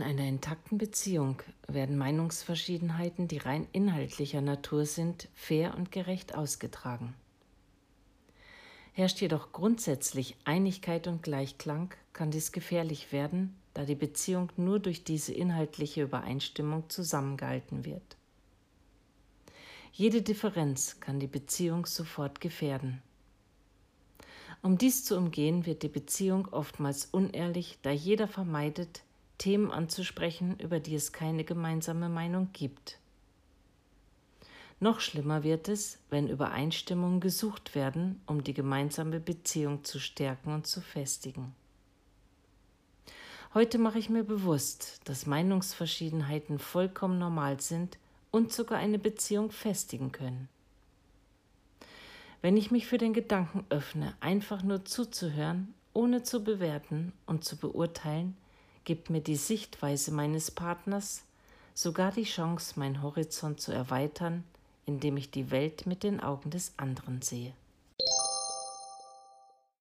intakten Beziehung werden Meinungsverschiedenheiten, die rein inhaltlicher Natur sind, fair und gerecht ausgetragen. Herrscht jedoch grundsätzlich Einigkeit und Gleichklang, kann dies gefährlich werden, da die Beziehung nur durch diese inhaltliche Übereinstimmung zusammengehalten wird. Jede Differenz kann die Beziehung sofort gefährden. Um dies zu umgehen, wird die Beziehung oftmals unehrlich, da jeder vermeidet, Themen anzusprechen, über die es keine gemeinsame Meinung gibt. Noch schlimmer wird es, wenn Übereinstimmungen gesucht werden, um die gemeinsame Beziehung zu stärken und zu festigen. Heute mache ich mir bewusst, dass Meinungsverschiedenheiten vollkommen normal sind und sogar eine Beziehung festigen können. Wenn ich mich für den Gedanken öffne, einfach nur zuzuhören, ohne zu bewerten und zu beurteilen, gibt mir die Sichtweise meines Partners sogar die Chance, meinen Horizont zu erweitern indem ich die Welt mit den Augen des anderen sehe.